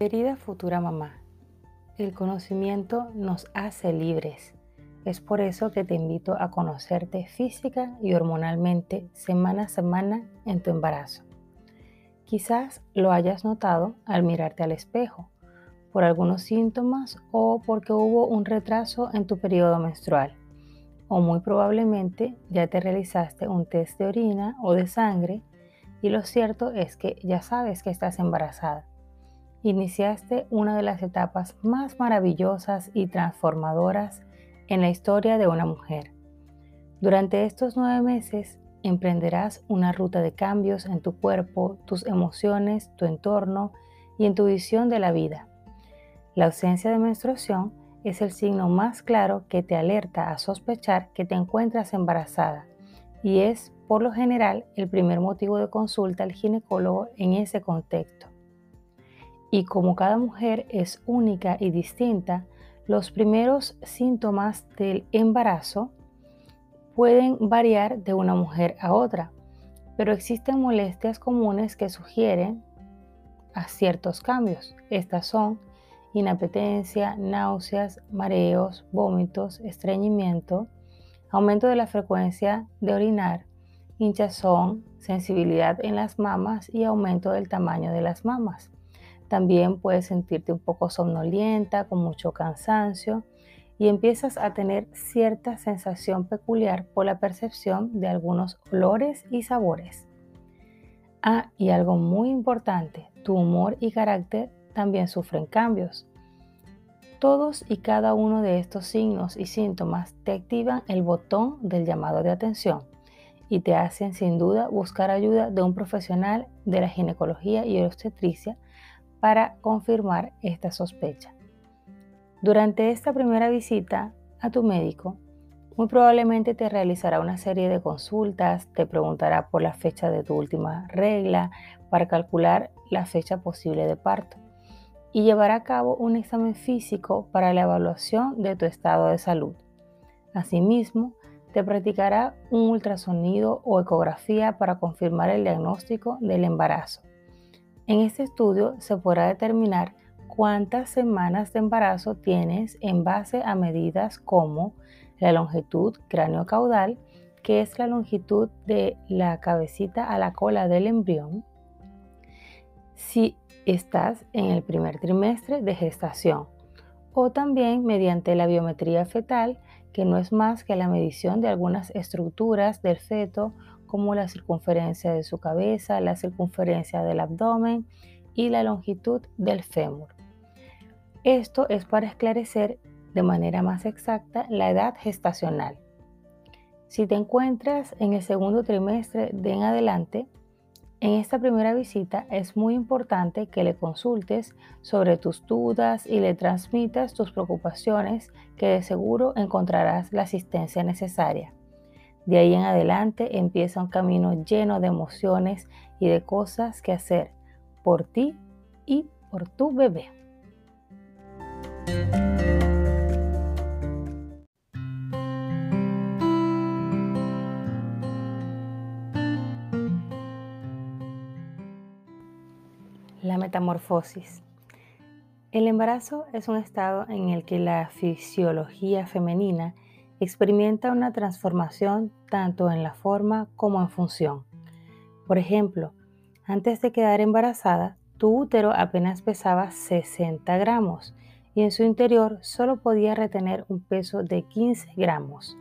Querida futura mamá, el conocimiento nos hace libres. Es por eso que te invito a conocerte física y hormonalmente semana a semana en tu embarazo. Quizás lo hayas notado al mirarte al espejo, por algunos síntomas o porque hubo un retraso en tu periodo menstrual. O muy probablemente ya te realizaste un test de orina o de sangre y lo cierto es que ya sabes que estás embarazada. Iniciaste una de las etapas más maravillosas y transformadoras en la historia de una mujer. Durante estos nueve meses emprenderás una ruta de cambios en tu cuerpo, tus emociones, tu entorno y en tu visión de la vida. La ausencia de menstruación es el signo más claro que te alerta a sospechar que te encuentras embarazada y es, por lo general, el primer motivo de consulta al ginecólogo en ese contexto. Y como cada mujer es única y distinta, los primeros síntomas del embarazo pueden variar de una mujer a otra, pero existen molestias comunes que sugieren a ciertos cambios. Estas son inapetencia, náuseas, mareos, vómitos, estreñimiento, aumento de la frecuencia de orinar, hinchazón, sensibilidad en las mamas y aumento del tamaño de las mamas. También puedes sentirte un poco somnolienta, con mucho cansancio y empiezas a tener cierta sensación peculiar por la percepción de algunos olores y sabores. Ah, y algo muy importante, tu humor y carácter también sufren cambios. Todos y cada uno de estos signos y síntomas te activan el botón del llamado de atención y te hacen sin duda buscar ayuda de un profesional de la ginecología y obstetricia para confirmar esta sospecha. Durante esta primera visita a tu médico, muy probablemente te realizará una serie de consultas, te preguntará por la fecha de tu última regla para calcular la fecha posible de parto y llevará a cabo un examen físico para la evaluación de tu estado de salud. Asimismo, te practicará un ultrasonido o ecografía para confirmar el diagnóstico del embarazo. En este estudio se podrá determinar cuántas semanas de embarazo tienes en base a medidas como la longitud cráneo-caudal, que es la longitud de la cabecita a la cola del embrión, si estás en el primer trimestre de gestación o también mediante la biometría fetal, que no es más que la medición de algunas estructuras del feto como la circunferencia de su cabeza, la circunferencia del abdomen y la longitud del fémur. Esto es para esclarecer de manera más exacta la edad gestacional. Si te encuentras en el segundo trimestre de en adelante, en esta primera visita es muy importante que le consultes sobre tus dudas y le transmitas tus preocupaciones que de seguro encontrarás la asistencia necesaria. De ahí en adelante empieza un camino lleno de emociones y de cosas que hacer por ti y por tu bebé. La metamorfosis. El embarazo es un estado en el que la fisiología femenina experimenta una transformación tanto en la forma como en función. Por ejemplo, antes de quedar embarazada, tu útero apenas pesaba 60 gramos y en su interior solo podía retener un peso de 15 gramos.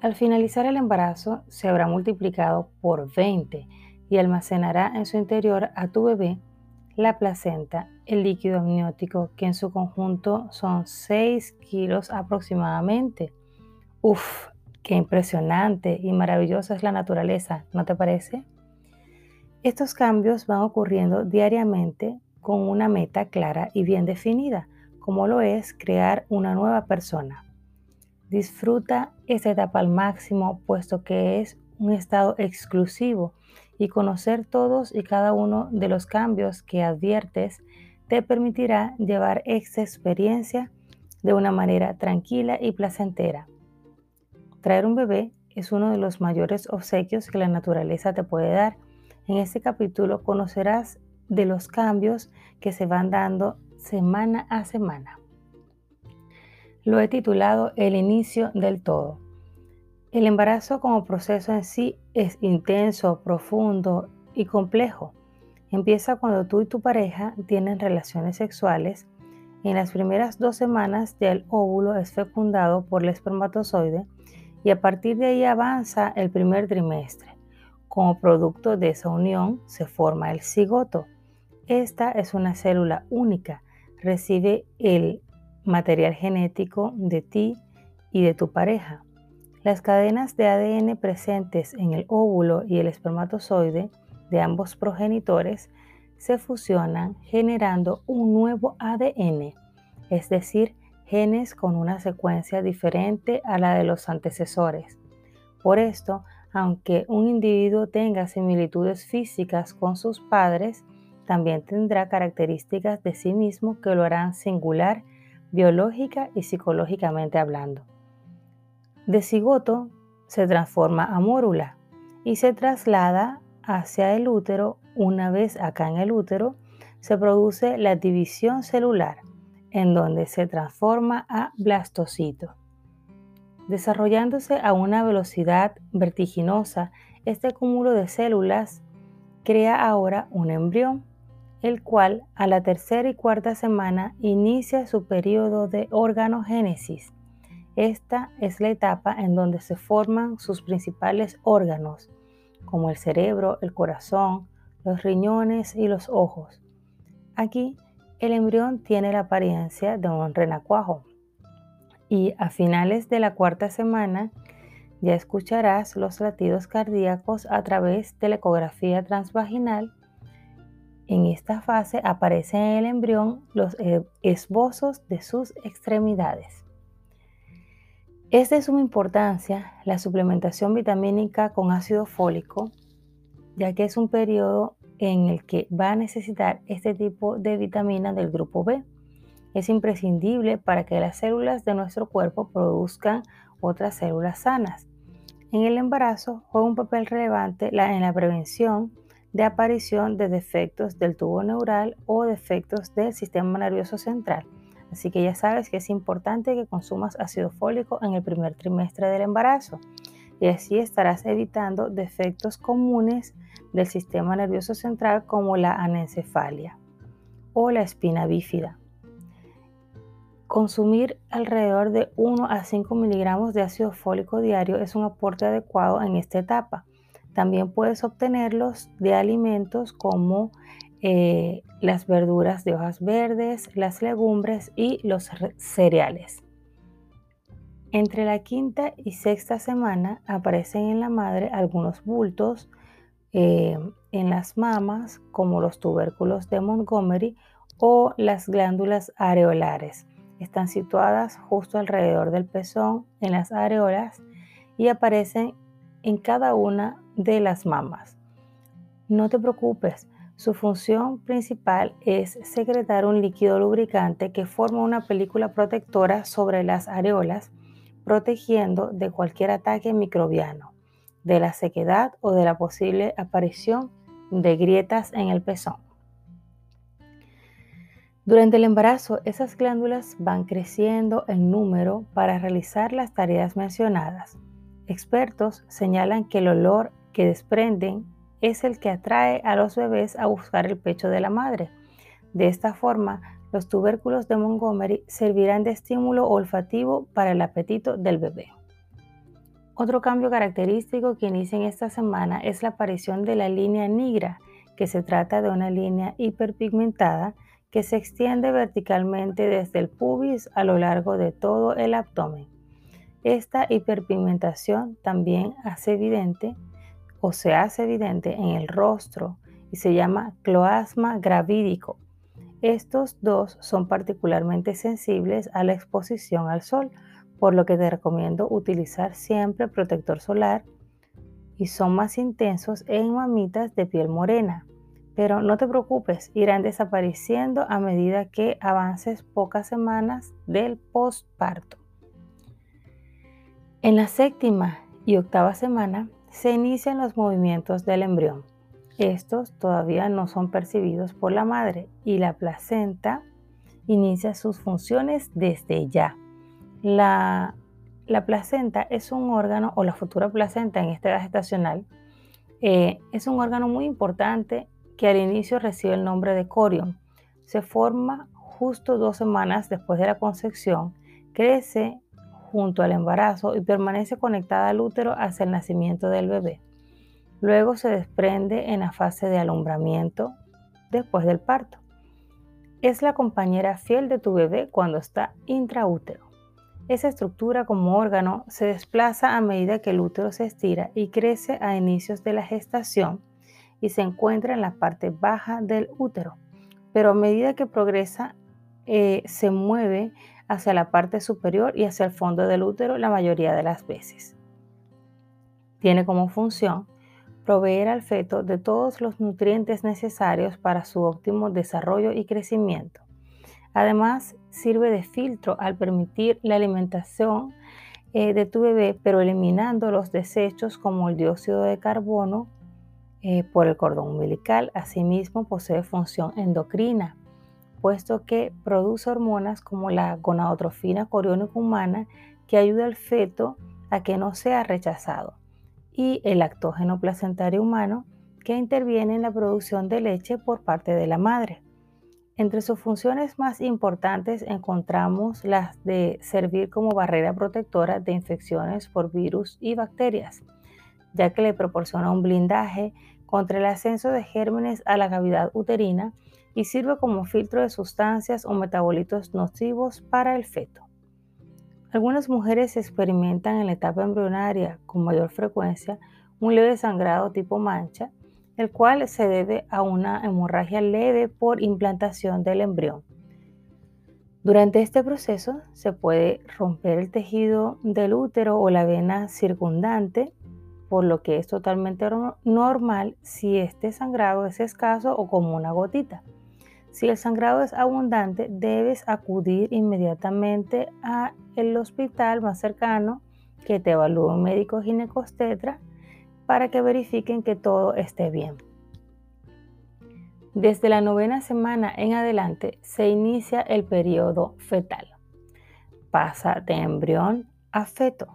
Al finalizar el embarazo se habrá multiplicado por 20 y almacenará en su interior a tu bebé la placenta, el líquido amniótico, que en su conjunto son 6 kilos aproximadamente. Uf, qué impresionante y maravillosa es la naturaleza, ¿no te parece? Estos cambios van ocurriendo diariamente con una meta clara y bien definida, como lo es crear una nueva persona. Disfruta esta etapa al máximo, puesto que es un estado exclusivo y conocer todos y cada uno de los cambios que adviertes te permitirá llevar esta experiencia de una manera tranquila y placentera. Traer un bebé es uno de los mayores obsequios que la naturaleza te puede dar. En este capítulo conocerás de los cambios que se van dando semana a semana. Lo he titulado El inicio del todo. El embarazo como proceso en sí es intenso, profundo y complejo. Empieza cuando tú y tu pareja tienen relaciones sexuales. En las primeras dos semanas ya el óvulo es fecundado por el espermatozoide y a partir de ahí avanza el primer trimestre. Como producto de esa unión se forma el cigoto. Esta es una célula única. Recibe el material genético de ti y de tu pareja. Las cadenas de ADN presentes en el óvulo y el espermatozoide de ambos progenitores se fusionan generando un nuevo ADN, es decir, genes con una secuencia diferente a la de los antecesores. Por esto, aunque un individuo tenga similitudes físicas con sus padres, también tendrá características de sí mismo que lo harán singular biológica y psicológicamente hablando. De cigoto se transforma a mórula y se traslada hacia el útero. Una vez acá en el útero, se produce la división celular, en donde se transforma a blastocito. Desarrollándose a una velocidad vertiginosa, este cúmulo de células crea ahora un embrión el cual a la tercera y cuarta semana inicia su periodo de organogénesis. Esta es la etapa en donde se forman sus principales órganos, como el cerebro, el corazón, los riñones y los ojos. Aquí, el embrión tiene la apariencia de un renacuajo. Y a finales de la cuarta semana, ya escucharás los latidos cardíacos a través de la ecografía transvaginal en esta fase aparecen en el embrión los eh, esbozos de sus extremidades. Es de suma importancia la suplementación vitamínica con ácido fólico, ya que es un periodo en el que va a necesitar este tipo de vitamina del grupo B. Es imprescindible para que las células de nuestro cuerpo produzcan otras células sanas. En el embarazo juega un papel relevante en la prevención de aparición de defectos del tubo neural o defectos del sistema nervioso central. Así que ya sabes que es importante que consumas ácido fólico en el primer trimestre del embarazo y así estarás evitando defectos comunes del sistema nervioso central como la anencefalia o la espina bífida. Consumir alrededor de 1 a 5 miligramos de ácido fólico diario es un aporte adecuado en esta etapa también puedes obtenerlos de alimentos como eh, las verduras de hojas verdes, las legumbres y los cereales. Entre la quinta y sexta semana aparecen en la madre algunos bultos eh, en las mamas, como los tubérculos de Montgomery o las glándulas areolares. Están situadas justo alrededor del pezón, en las areolas, y aparecen en cada una de las mamas. No te preocupes, su función principal es secretar un líquido lubricante que forma una película protectora sobre las areolas, protegiendo de cualquier ataque microbiano, de la sequedad o de la posible aparición de grietas en el pezón. Durante el embarazo, esas glándulas van creciendo en número para realizar las tareas mencionadas. Expertos señalan que el olor que desprenden es el que atrae a los bebés a buscar el pecho de la madre. De esta forma, los tubérculos de Montgomery servirán de estímulo olfativo para el apetito del bebé. Otro cambio característico que inicia en esta semana es la aparición de la línea negra, que se trata de una línea hiperpigmentada que se extiende verticalmente desde el pubis a lo largo de todo el abdomen. Esta hiperpigmentación también hace evidente o se hace evidente en el rostro y se llama cloasma gravídico. Estos dos son particularmente sensibles a la exposición al sol, por lo que te recomiendo utilizar siempre protector solar y son más intensos en mamitas de piel morena. Pero no te preocupes, irán desapareciendo a medida que avances pocas semanas del postparto. En la séptima y octava semana se inician los movimientos del embrión. estos todavía no son percibidos por la madre y la placenta inicia sus funciones desde ya. La, placenta es un órgano, o la futura placenta en esta edad gestacional, eh, es un órgano muy importante que al inicio recibe el nombre de corion. Se forma justo dos semanas después de la concepción, crece junto al embarazo y permanece conectada al útero hasta el nacimiento del bebé. Luego se desprende en la fase de alumbramiento después del parto. Es la compañera fiel de tu bebé cuando está intraútero. Esa estructura como órgano se desplaza a medida que el útero se estira y crece a inicios de la gestación y se encuentra en la parte baja del útero, pero a medida que progresa eh, se mueve hacia la parte superior y hacia el fondo del útero la mayoría de las veces. Tiene como función proveer al feto de todos los nutrientes necesarios para su óptimo desarrollo y crecimiento. Además, sirve de filtro al permitir la alimentación eh, de tu bebé, pero eliminando los desechos como el dióxido de carbono eh, por el cordón umbilical. Asimismo, posee función endocrina, puesto que produce hormonas como la gonadotrofina coriónica humana que ayuda al feto a que no sea rechazado y el lactógeno placentario humano que interviene en la producción de leche por parte de la madre. Entre sus funciones más importantes encontramos las de servir como barrera protectora de infecciones por virus y bacterias, ya que le proporciona un blindaje contra el ascenso de gérmenes a la cavidad uterina y sirve como filtro de sustancias o metabolitos nocivos para el feto. Algunas mujeres experimentan en la etapa embrionaria con mayor frecuencia un leve sangrado tipo mancha, el cual se debe a una hemorragia leve por implantación del embrión. Durante este proceso se puede romper el tejido del útero o la vena circundante, por lo que es totalmente normal si este sangrado es escaso o como una gotita. Si el sangrado es abundante, debes acudir inmediatamente al hospital más cercano que te evalúe un médico ginecostetra para que verifiquen que todo esté bien. Desde la novena semana en adelante se inicia el periodo fetal. Pasa de embrión a feto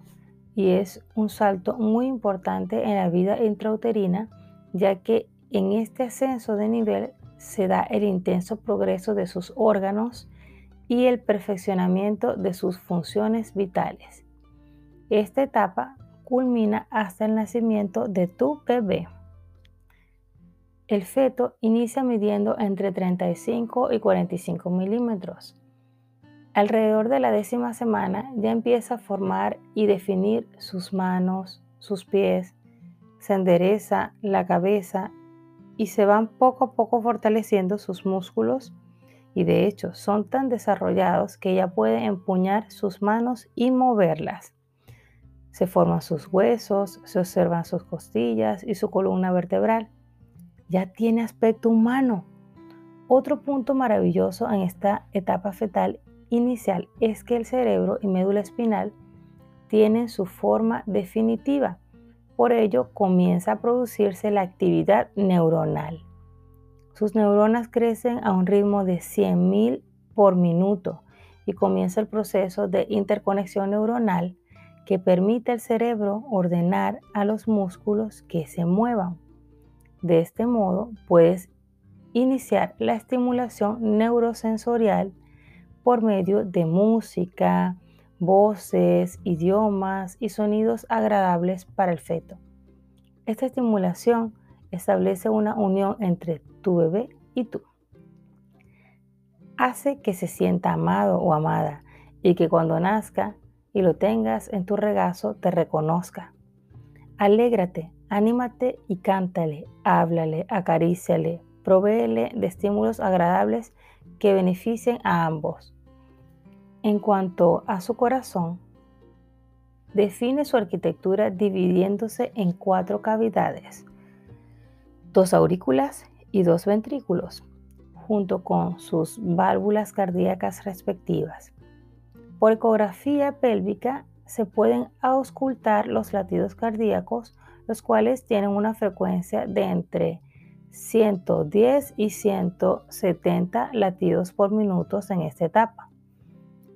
y es un salto muy importante en la vida intrauterina ya que en este ascenso de nivel se da el intenso progreso de sus órganos y el perfeccionamiento de sus funciones vitales. Esta etapa culmina hasta el nacimiento de tu bebé. El feto inicia midiendo entre 35 y 45 milímetros. Alrededor de la décima semana ya empieza a formar y definir sus manos, sus pies, se endereza la cabeza y se van poco a poco fortaleciendo sus músculos y de hecho son tan desarrollados que ella puede empuñar sus manos y moverlas. Se forman sus huesos, se observan sus costillas y su columna vertebral. Ya tiene aspecto humano. Otro punto maravilloso en esta etapa fetal inicial es que el cerebro y médula espinal tienen su forma definitiva por ello comienza a producirse la actividad neuronal. Sus neuronas crecen a un ritmo de 100.000 por minuto y comienza el proceso de interconexión neuronal que permite al cerebro ordenar a los músculos que se muevan. De este modo puedes iniciar la estimulación neurosensorial por medio de música, voces, idiomas y sonidos agradables para el feto. Esta estimulación establece una unión entre tu bebé y tú. Hace que se sienta amado o amada y que cuando nazca y lo tengas en tu regazo te reconozca. Alégrate, anímate y cántale, háblale, acaríciale, provéele de estímulos agradables que beneficien a ambos. En cuanto a su corazón, define su arquitectura dividiéndose en cuatro cavidades, dos aurículas y dos ventrículos, junto con sus válvulas cardíacas respectivas. Por ecografía pélvica se pueden auscultar los latidos cardíacos, los cuales tienen una frecuencia de entre 110 y 170 latidos por minuto en esta etapa.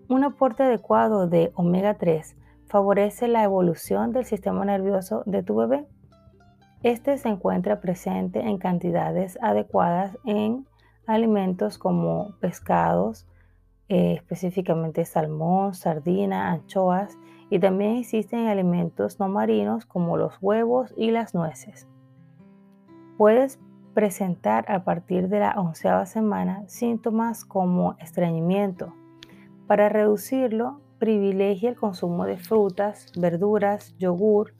Un aporte adecuado de omega 3 favorece la evolución del sistema nervioso de tu bebé. Este se encuentra presente en cantidades adecuadas en alimentos como pescados, eh, específicamente salmón, sardina, anchoas, y también existen alimentos no marinos como los huevos y las nueces. Puedes presentar a partir de la onceava semana síntomas como estreñimiento, para reducirlo, privilegia el consumo de frutas, verduras, yogur,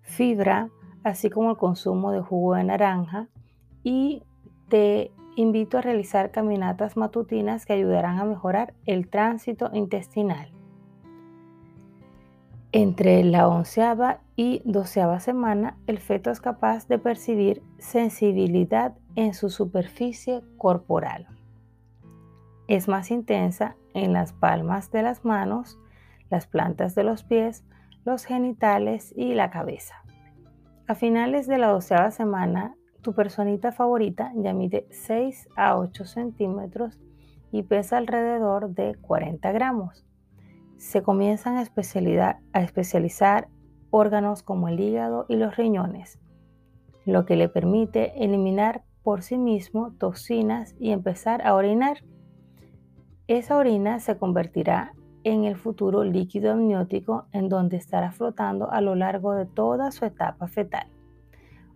fibra, así como el consumo de jugo de naranja y te invito a realizar caminatas matutinas que ayudarán a mejorar el tránsito intestinal. Entre la onceava y doceava semana, el feto es capaz de percibir sensibilidad en su superficie corporal. Es más intensa en las palmas de las manos, las plantas de los pies, los genitales y la cabeza. A finales de la doceava semana, tu personita favorita ya mide 6 a 8 centímetros y pesa alrededor de 40 gramos. Se comienzan a, a especializar órganos como el hígado y los riñones, lo que le permite eliminar por sí mismo toxinas y empezar a orinar. Esa orina se convertirá en el futuro líquido amniótico en donde estará flotando a lo largo de toda su etapa fetal.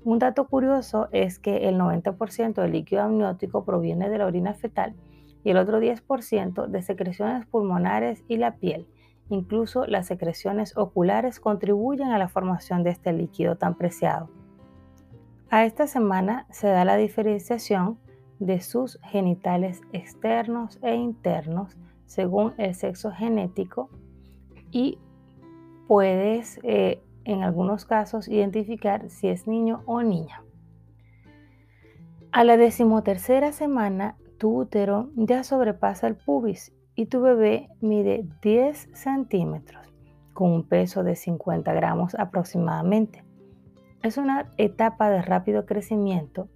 Un dato curioso es que el 90% del líquido amniótico proviene de la orina fetal y el otro 10% de secreciones pulmonares y la piel. Incluso las secreciones oculares contribuyen a la formación de este líquido tan preciado. A esta semana se da la diferenciación de sus genitales externos e internos según el sexo genético y puedes eh, en algunos casos identificar si es niño o niña. A la decimotercera semana, tu útero ya sobrepasa el pubis y tu bebé mide 10 centímetros con un peso de 50 gramos aproximadamente. Es una etapa de rápido crecimiento.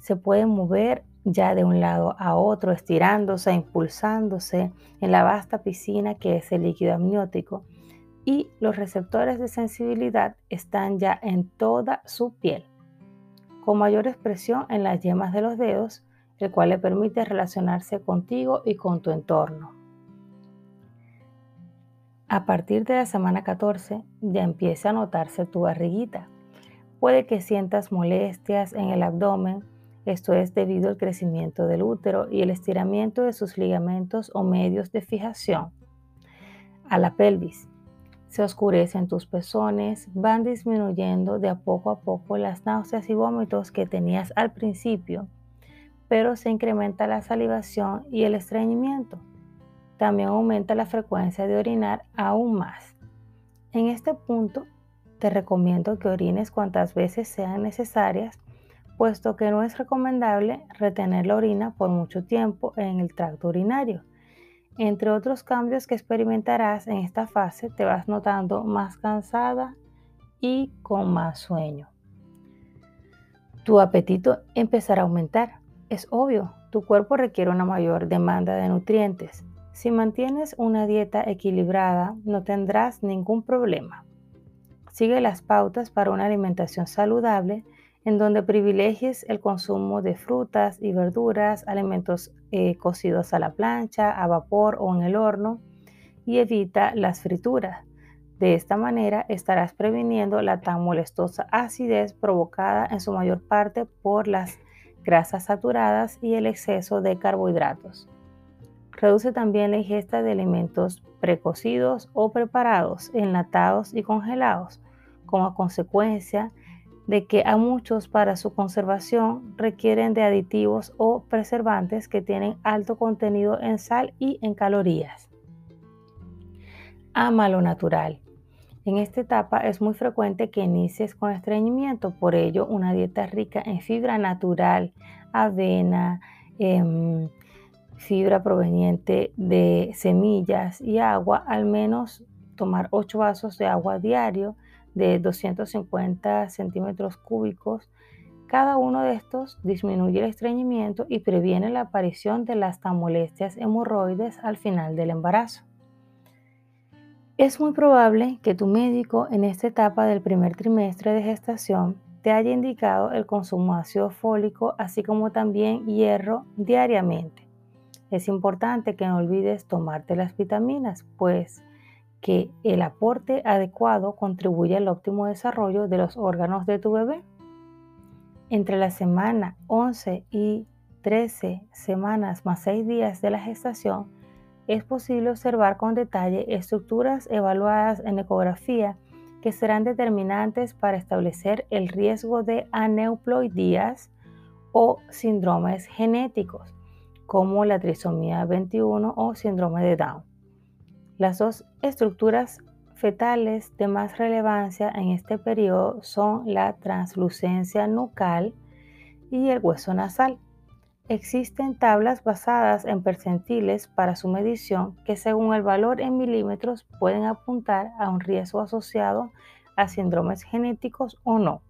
Se puede mover ya de un lado a otro, estirándose, impulsándose en la vasta piscina que es el líquido amniótico y los receptores de sensibilidad están ya en toda su piel, con mayor expresión en las yemas de los dedos, el cual le permite relacionarse contigo y con tu entorno. A partir de la semana 14 ya empieza a notarse tu barriguita. Puede que sientas molestias en el abdomen, esto es debido al crecimiento del útero y el estiramiento de sus ligamentos o medios de fijación. A la pelvis. Se oscurecen tus pezones, van disminuyendo de a poco a poco las náuseas y vómitos que tenías al principio, pero se incrementa la salivación y el estreñimiento. También aumenta la frecuencia de orinar aún más. En este punto, te recomiendo que orines cuantas veces sean necesarias puesto que no es recomendable retener la orina por mucho tiempo en el tracto urinario. Entre otros cambios que experimentarás en esta fase, te vas notando más cansada y con más sueño. Tu apetito empezará a aumentar. Es obvio, tu cuerpo requiere una mayor demanda de nutrientes. Si mantienes una dieta equilibrada, no tendrás ningún problema. Sigue las pautas para una alimentación saludable en donde privilegies el consumo de frutas y verduras, alimentos eh, cocidos a la plancha, a vapor o en el horno y evita las frituras. De esta manera estarás previniendo la tan molestosa acidez provocada en su mayor parte por las grasas saturadas y el exceso de carbohidratos. Reduce también la ingesta de alimentos precocidos o preparados, enlatados y congelados. Como consecuencia, de que a muchos para su conservación requieren de aditivos o preservantes que tienen alto contenido en sal y en calorías. Ama lo natural. En esta etapa es muy frecuente que inicies con estreñimiento, por ello una dieta rica en fibra natural, avena, em, fibra proveniente de semillas y agua, al menos tomar 8 vasos de agua diario, de 250 centímetros cúbicos Cada uno de estos disminuye el estreñimiento y previene la aparición de las tan molestias hemorroides al final del embarazo. Es muy probable que tu médico en esta etapa del primer trimestre de gestación te haya indicado el consumo de ácido fólico, así como también hierro diariamente. Es importante que no olvides tomarte las vitaminas, pues que el aporte adecuado contribuye al óptimo desarrollo de los órganos de tu bebé. Entre la semana 11 y 13 semanas más 6 días de la gestación, es posible observar con detalle estructuras evaluadas en ecografía que serán determinantes para establecer el riesgo de aneuploidías o síndromes genéticos, como la trisomía 21 o síndrome de Down. Las dos estructuras fetales de más relevancia en este periodo son la translucencia nucal y el hueso nasal. Existen tablas basadas en percentiles para su medición que según el valor en milímetros pueden apuntar a un riesgo asociado a síndromes genéticos o no.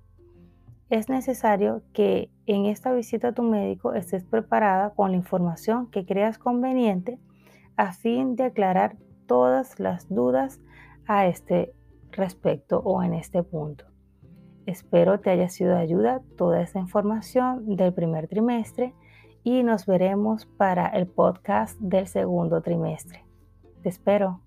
Es necesario que en esta visita a tu médico estés preparada con la información que creas conveniente a fin de aclarar todas las dudas a este respecto o en este punto. Espero te haya sido de ayuda toda esta información del primer trimestre y nos veremos para el podcast del segundo trimestre. Te espero.